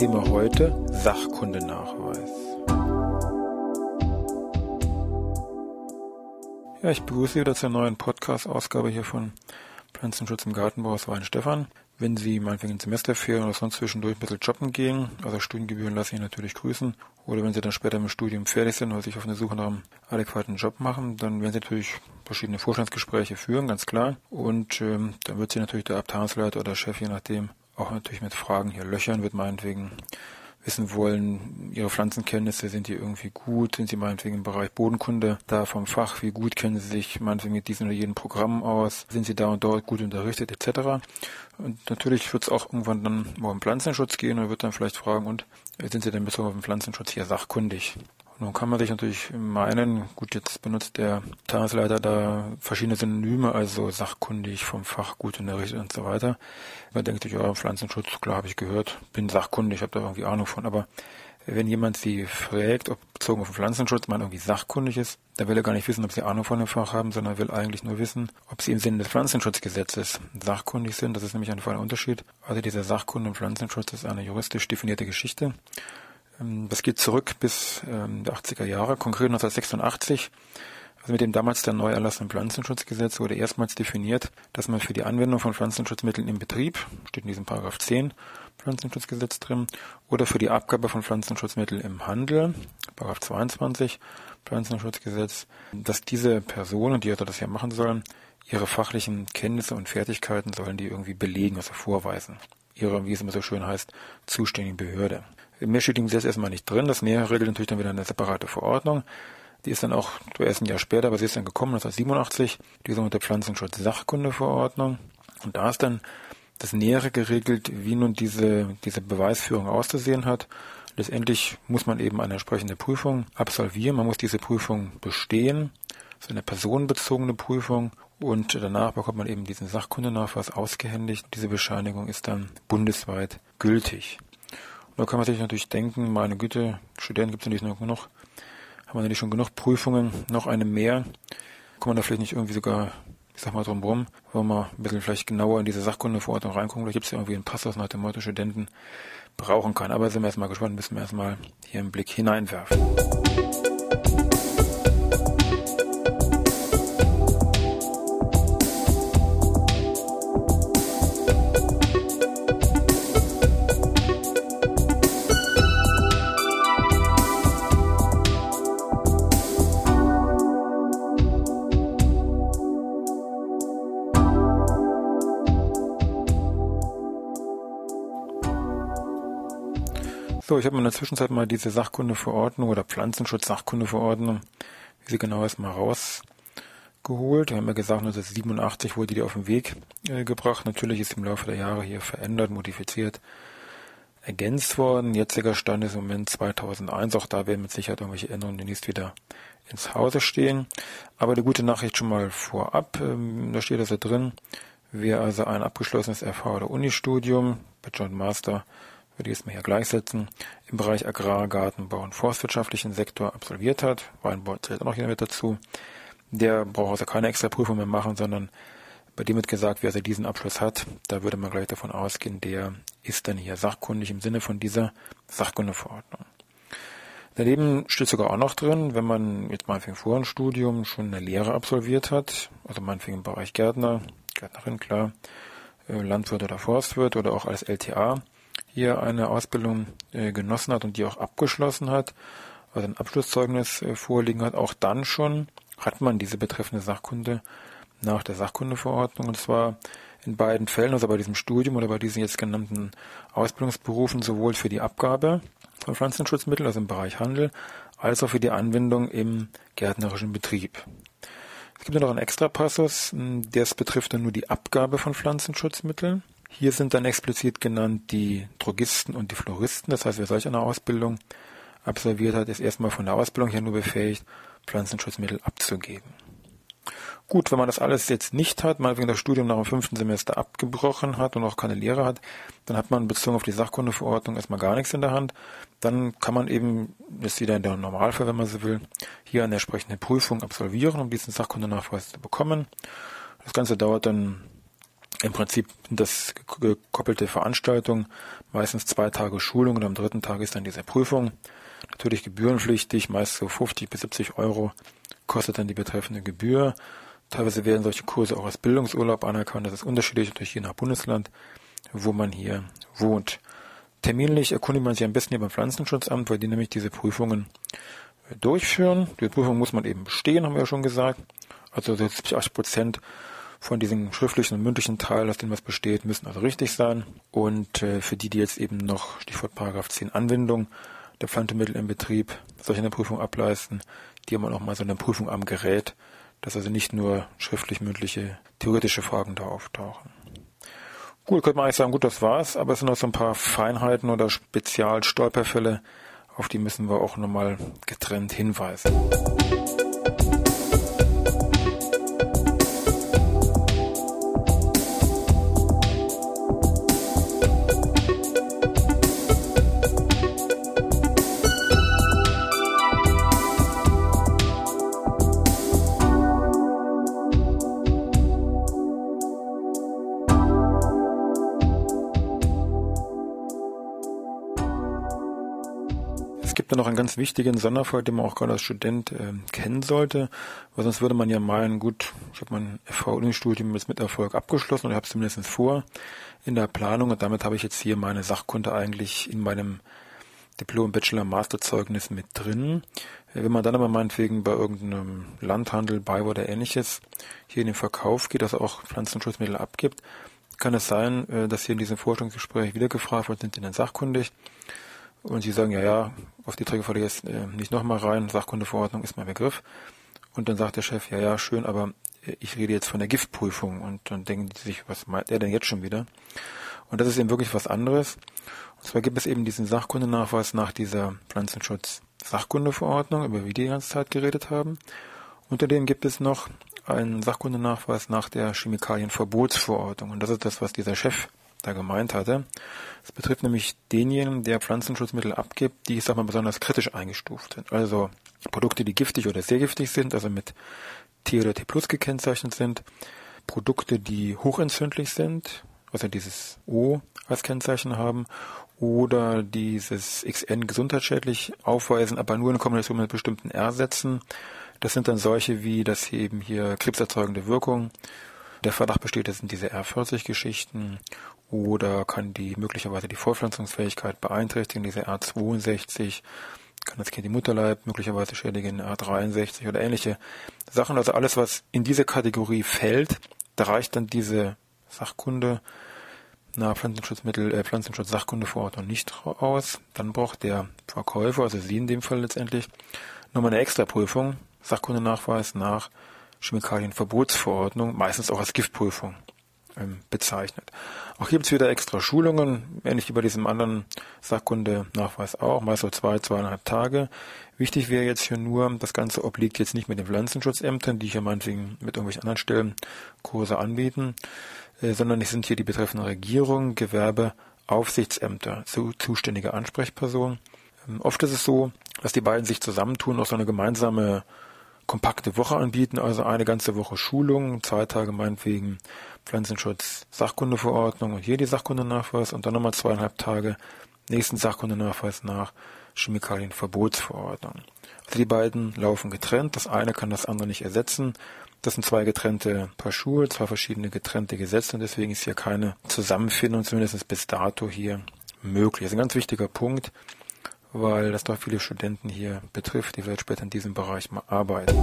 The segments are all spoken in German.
Thema heute Sachkundenachweis. Ja, ich begrüße Sie wieder zur neuen Podcast-Ausgabe hier von Pflanzenschutz im Gartenbau aus Weinstefan. Wenn Sie meinetwegen in Semesterferien oder sonst zwischendurch ein bisschen shoppen gehen, also Studiengebühren lasse ich natürlich grüßen. Oder wenn Sie dann später im Studium fertig sind oder sich auf eine Suche nach einem adäquaten Job machen, dann werden Sie natürlich verschiedene Vorstandsgespräche führen, ganz klar. Und ähm, dann wird Sie natürlich der Abteilungsleiter oder Chef, je nachdem, auch natürlich mit Fragen hier löchern, wird meinetwegen wissen wollen, ihre Pflanzenkenntnisse, sind die irgendwie gut, sind sie meinetwegen im Bereich Bodenkunde da vom Fach, wie gut kennen sie sich meinetwegen mit diesem oder jenem Programm aus, sind sie da und dort gut unterrichtet etc. Und natürlich wird es auch irgendwann dann um Pflanzenschutz gehen und wird dann vielleicht fragen, und sind sie denn bezogen auf den Pflanzenschutz hier sachkundig? Nun kann man sich natürlich meinen, gut, jetzt benutzt der Tagesleiter da verschiedene Synonyme, also sachkundig, vom Fach gut unterrichtet und so weiter. Man denkt sich, ja, Pflanzenschutz, klar habe ich gehört, bin sachkundig, habe da irgendwie Ahnung von, aber wenn jemand sie fragt, ob bezogen auf den Pflanzenschutz man irgendwie sachkundig ist, dann will er gar nicht wissen, ob sie Ahnung von dem Fach haben, sondern will eigentlich nur wissen, ob sie im Sinne des Pflanzenschutzgesetzes sachkundig sind. Das ist nämlich ein feiner Unterschied. Also dieser Sachkunde im Pflanzenschutz ist eine juristisch definierte Geschichte. Ähm, das geht zurück bis ähm, die 80er Jahre, konkret 1986. Also mit dem damals der neu erlassenen Pflanzenschutzgesetz wurde erstmals definiert, dass man für die Anwendung von Pflanzenschutzmitteln im Betrieb, steht in diesem Paragraph 10 Pflanzenschutzgesetz drin, oder für die Abgabe von Pflanzenschutzmitteln im Handel, Paragraph 22 Pflanzenschutzgesetz, dass diese Personen, die also das ja machen sollen, ihre fachlichen Kenntnisse und Fertigkeiten sollen die irgendwie belegen, also vorweisen. Ihre, wie es immer so schön heißt, zuständigen Behörde. Mehr steht im Gesetz erstmal nicht drin. Das Näher regelt natürlich dann wieder eine separate Verordnung. Die ist dann auch erst ein Jahr später, aber sie ist dann gekommen, 1987, die sogenannte Pflanzenschutz-Sachkunde-Verordnung. Und da ist dann das Nähere geregelt, wie nun diese, diese Beweisführung auszusehen hat. Letztendlich muss man eben eine entsprechende Prüfung absolvieren. Man muss diese Prüfung bestehen. Das ist eine personenbezogene Prüfung. Und danach bekommt man eben diesen Sachkundenachweis ausgehändigt. Diese Bescheinigung ist dann bundesweit gültig. Da kann man sich natürlich denken, meine Güte, Studenten gibt es natürlich noch genug, haben wir natürlich schon genug Prüfungen, noch eine mehr. Kann man da vielleicht nicht irgendwie sogar, ich sag mal drumherum, wollen wir mal ein bisschen vielleicht genauer in diese Sachkundeverordnung reingucken, da gibt es ja irgendwie einen Passus nach dem Motto Studenten brauchen kann. Aber sind wir erstmal gespannt, müssen wir erstmal hier einen Blick hineinwerfen. So, ich habe in der Zwischenzeit mal diese Sachkundeverordnung oder Pflanzenschutz-Sachkundeverordnung, wie sie genau ist, mal rausgeholt. Wir haben ja gesagt, 1987 wurde die auf den Weg äh, gebracht. Natürlich ist im Laufe der Jahre hier verändert, modifiziert, ergänzt worden. Jetziger Stand ist im Moment 2001. Auch da werden mit Sicherheit irgendwelche Änderungen demnächst wieder ins Hause stehen. Aber die gute Nachricht schon mal vorab. Ähm, da steht also drin, wer also ein abgeschlossenes FH- oder Unistudium, Bachelor und Master würde ich es mal hier gleichsetzen, im Bereich Agrar, Gartenbau und forstwirtschaftlichen Sektor absolviert hat, Weinbau zählt auch noch hier mit dazu, der braucht also keine extra Prüfung mehr machen, sondern bei dem wird gesagt, wer also diesen Abschluss hat, da würde man gleich davon ausgehen, der ist dann hier sachkundig im Sinne von dieser Sachkundeverordnung. Daneben steht sogar auch noch drin, wenn man jetzt meinetwegen vor ein Studium schon eine Lehre absolviert hat, also meinetwegen im Bereich Gärtner, Gärtnerin, klar, äh, Landwirt oder Forstwirt oder auch als LTA, hier eine Ausbildung äh, genossen hat und die auch abgeschlossen hat, also ein Abschlusszeugnis äh, vorliegen hat, auch dann schon hat man diese betreffende Sachkunde nach der Sachkundeverordnung und zwar in beiden Fällen, also bei diesem Studium oder bei diesen jetzt genannten Ausbildungsberufen, sowohl für die Abgabe von Pflanzenschutzmitteln, also im Bereich Handel, als auch für die Anwendung im gärtnerischen Betrieb. Es gibt noch einen Extrapassus, hm, der betrifft dann nur die Abgabe von Pflanzenschutzmitteln. Hier sind dann explizit genannt die Drogisten und die Floristen. Das heißt, wer solch eine Ausbildung absolviert hat, ist erstmal von der Ausbildung her nur befähigt, Pflanzenschutzmittel abzugeben. Gut, wenn man das alles jetzt nicht hat, mal wegen das Studium nach dem fünften Semester abgebrochen hat und auch keine Lehre hat, dann hat man bezogen auf die Sachkundeverordnung erstmal gar nichts in der Hand. Dann kann man eben, das ist wieder der Normalfall, wenn man so will, hier eine entsprechende Prüfung absolvieren, um diesen Sachkundenachweis zu bekommen. Das Ganze dauert dann im Prinzip das gekoppelte Veranstaltung, meistens zwei Tage Schulung und am dritten Tag ist dann diese Prüfung. Natürlich gebührenpflichtig, meist so 50 bis 70 Euro kostet dann die betreffende Gebühr. Teilweise werden solche Kurse auch als Bildungsurlaub anerkannt. Das ist unterschiedlich durch je nach Bundesland, wo man hier wohnt. Terminlich erkundigt man sich am besten hier beim Pflanzenschutzamt, weil die nämlich diese Prüfungen durchführen. Die Prüfung muss man eben bestehen, haben wir ja schon gesagt. Also 70, 80 Prozent von diesem schriftlichen und mündlichen Teil, aus dem was besteht, müssen also richtig sein. Und äh, für die, die jetzt eben noch, Stichwort Paragraph 10 Anwendung der Pflanzenmittel im Betrieb, solche eine Prüfung ableisten, die haben auch mal so eine Prüfung am Gerät, dass also nicht nur schriftlich mündliche theoretische Fragen da auftauchen. Gut, könnte man eigentlich sagen, gut, das war's, aber es sind noch so ein paar Feinheiten oder Spezialstolperfälle, auf die müssen wir auch nochmal getrennt hinweisen. gibt noch einen ganz wichtigen Sonderfall, den man auch gerade als Student äh, kennen sollte, weil sonst würde man ja meinen, gut, ich habe mein FV-Uni-Studium jetzt mit Erfolg abgeschlossen oder habe es zumindest vor in der Planung und damit habe ich jetzt hier meine Sachkunde eigentlich in meinem Diplom, Bachelor, Masterzeugnis mit drin. Äh, wenn man dann aber meinetwegen bei irgendeinem Landhandel, bei oder ähnliches hier in den Verkauf geht, also auch Pflanzenschutzmittel abgibt, kann es sein, äh, dass hier in diesem Forschungsgespräch wieder gefragt wird, sind Sie denn sachkundig? Und sie sagen, ja, ja, auf die Trägerfalle jetzt äh, nicht nochmal rein, Sachkundeverordnung ist mein Begriff. Und dann sagt der Chef, ja, ja, schön, aber äh, ich rede jetzt von der Giftprüfung. Und dann denken die sich, was meint er denn jetzt schon wieder? Und das ist eben wirklich was anderes. Und zwar gibt es eben diesen Sachkundenachweis nach dieser Pflanzenschutz-Sachkundeverordnung, über die die ganze Zeit geredet haben. Unter dem gibt es noch einen Sachkundenachweis nach der Chemikalienverbotsverordnung. Und das ist das, was dieser Chef da gemeint hatte. Es betrifft nämlich denjenigen, der Pflanzenschutzmittel abgibt, die, ich sag mal, besonders kritisch eingestuft sind. Also Produkte, die giftig oder sehr giftig sind, also mit T oder T plus gekennzeichnet sind. Produkte, die hochentzündlich sind, also dieses O als Kennzeichen haben, oder dieses XN gesundheitsschädlich aufweisen, aber nur in Kombination mit bestimmten R-Sätzen. Das sind dann solche wie, sie eben hier krebserzeugende Wirkung der Verdacht besteht, das sind diese R40-Geschichten oder kann die möglicherweise die Fortpflanzungsfähigkeit beeinträchtigen, diese R62, kann das Kind die Mutterleib möglicherweise schädigen, R63 oder ähnliche Sachen. Also alles, was in diese Kategorie fällt, da reicht dann diese Sachkunde na Pflanzenschutzmittel, äh, Pflanzenschutz-Sachkundeverordnung nicht aus. Dann braucht der Verkäufer, also Sie in dem Fall letztendlich, nochmal eine Extraprüfung, Sachkundenachweis nach Chemikalienverbotsverordnung, meistens auch als Giftprüfung ähm, bezeichnet. Auch hier gibt es wieder extra Schulungen, ähnlich wie bei diesem anderen Sachkunde-Nachweis auch, meist so zwei, zweieinhalb Tage. Wichtig wäre jetzt hier nur, das Ganze obliegt jetzt nicht mit den Pflanzenschutzämtern, die hier meinetwegen mit irgendwelchen anderen Stellen Kurse anbieten, äh, sondern es sind hier die betreffenden Regierungen, Gewerbe, Aufsichtsämter, zu, zuständige Ansprechpersonen. Ähm, oft ist es so, dass die beiden sich zusammentun, auch so eine gemeinsame kompakte Woche anbieten, also eine ganze Woche Schulung, zwei Tage meinetwegen Pflanzenschutz, Sachkundeverordnung und hier die Sachkundenachweis und dann nochmal zweieinhalb Tage nächsten Sachkundenachweis nach Chemikalienverbotsverordnung. Also die beiden laufen getrennt, das eine kann das andere nicht ersetzen. Das sind zwei getrennte Paar Schuhe, zwei verschiedene getrennte Gesetze und deswegen ist hier keine Zusammenfindung, zumindest bis dato hier möglich. Das ist ein ganz wichtiger Punkt weil das doch viele Studenten hier betrifft, die vielleicht später in diesem Bereich mal arbeiten.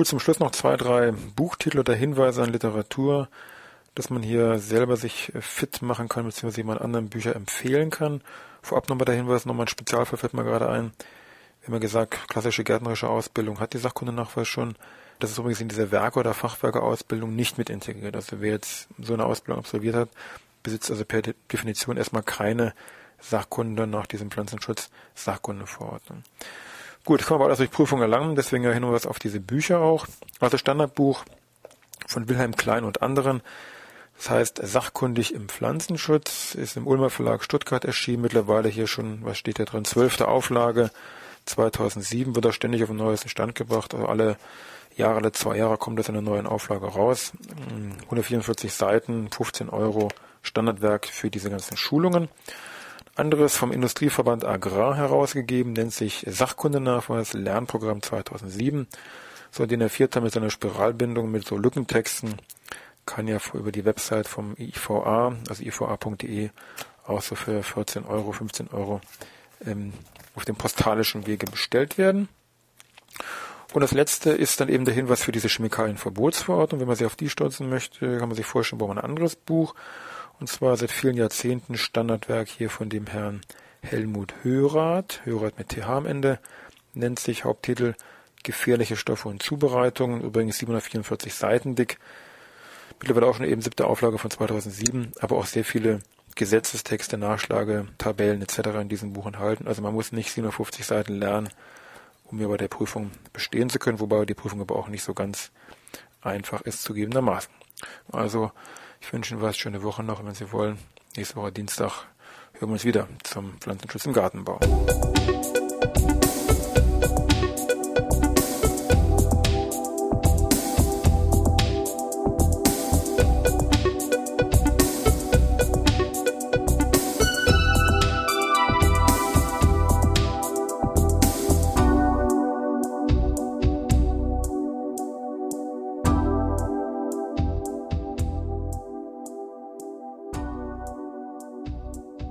Gut, zum Schluss noch zwei, drei Buchtitel oder Hinweise an Literatur, dass man hier selber sich fit machen kann, beziehungsweise jemand anderen Bücher empfehlen kann. Vorab nochmal der Hinweis, nochmal ein Spezialfall fällt mir gerade ein. Wir haben ja gesagt, klassische gärtnerische Ausbildung hat die Sachkundenachweis schon. Das ist übrigens in dieser Werke- oder Fachwerkeausbildung nicht mit integriert. Also wer jetzt so eine Ausbildung absolviert hat, besitzt also per Definition erstmal keine Sachkunde nach diesem Pflanzenschutz Sachkundeverordnung. Gut, kann man aber alles durch Prüfung erlangen, deswegen ja Hinweis auf diese Bücher auch. Also Standardbuch von Wilhelm Klein und anderen. Das heißt, sachkundig im Pflanzenschutz ist im Ulmer Verlag Stuttgart erschienen. Mittlerweile hier schon, was steht da drin, zwölfte Auflage. 2007 wird er ständig auf den neuesten Stand gebracht. Also alle Jahre, alle zwei Jahre kommt das in einer neuen Auflage raus. 144 Seiten, 15 Euro Standardwerk für diese ganzen Schulungen. Anderes vom Industrieverband Agrar herausgegeben, nennt sich Sachkundenachweis Lernprogramm 2007. So den er vierte mit seiner Spiralbindung mit so Lückentexten kann ja über die Website vom IVA, also iva.de, auch so für 14 Euro, 15 Euro ähm, auf dem postalischen Wege bestellt werden. Und das letzte ist dann eben der Hinweis für diese Chemikalienverbotsverordnung. Wenn man sich auf die stürzen möchte, kann man sich vorstellen, braucht man ein anderes Buch. Und zwar seit vielen Jahrzehnten Standardwerk hier von dem Herrn Helmut Hörath, Hörath mit TH am Ende, nennt sich Haupttitel Gefährliche Stoffe und Zubereitungen, übrigens 744 Seiten dick. Mittlerweile auch schon eben siebte Auflage von 2007, aber auch sehr viele Gesetzestexte, Nachschlage, Tabellen etc. in diesem Buch enthalten. Also man muss nicht 750 Seiten lernen, um hier bei der Prüfung bestehen zu können, wobei die Prüfung aber auch nicht so ganz einfach ist zugegebenermaßen. Also ich wünsche Ihnen was, schöne Woche noch, wenn Sie wollen. Nächste Woche Dienstag hören wir uns wieder zum Pflanzenschutz im Gartenbau.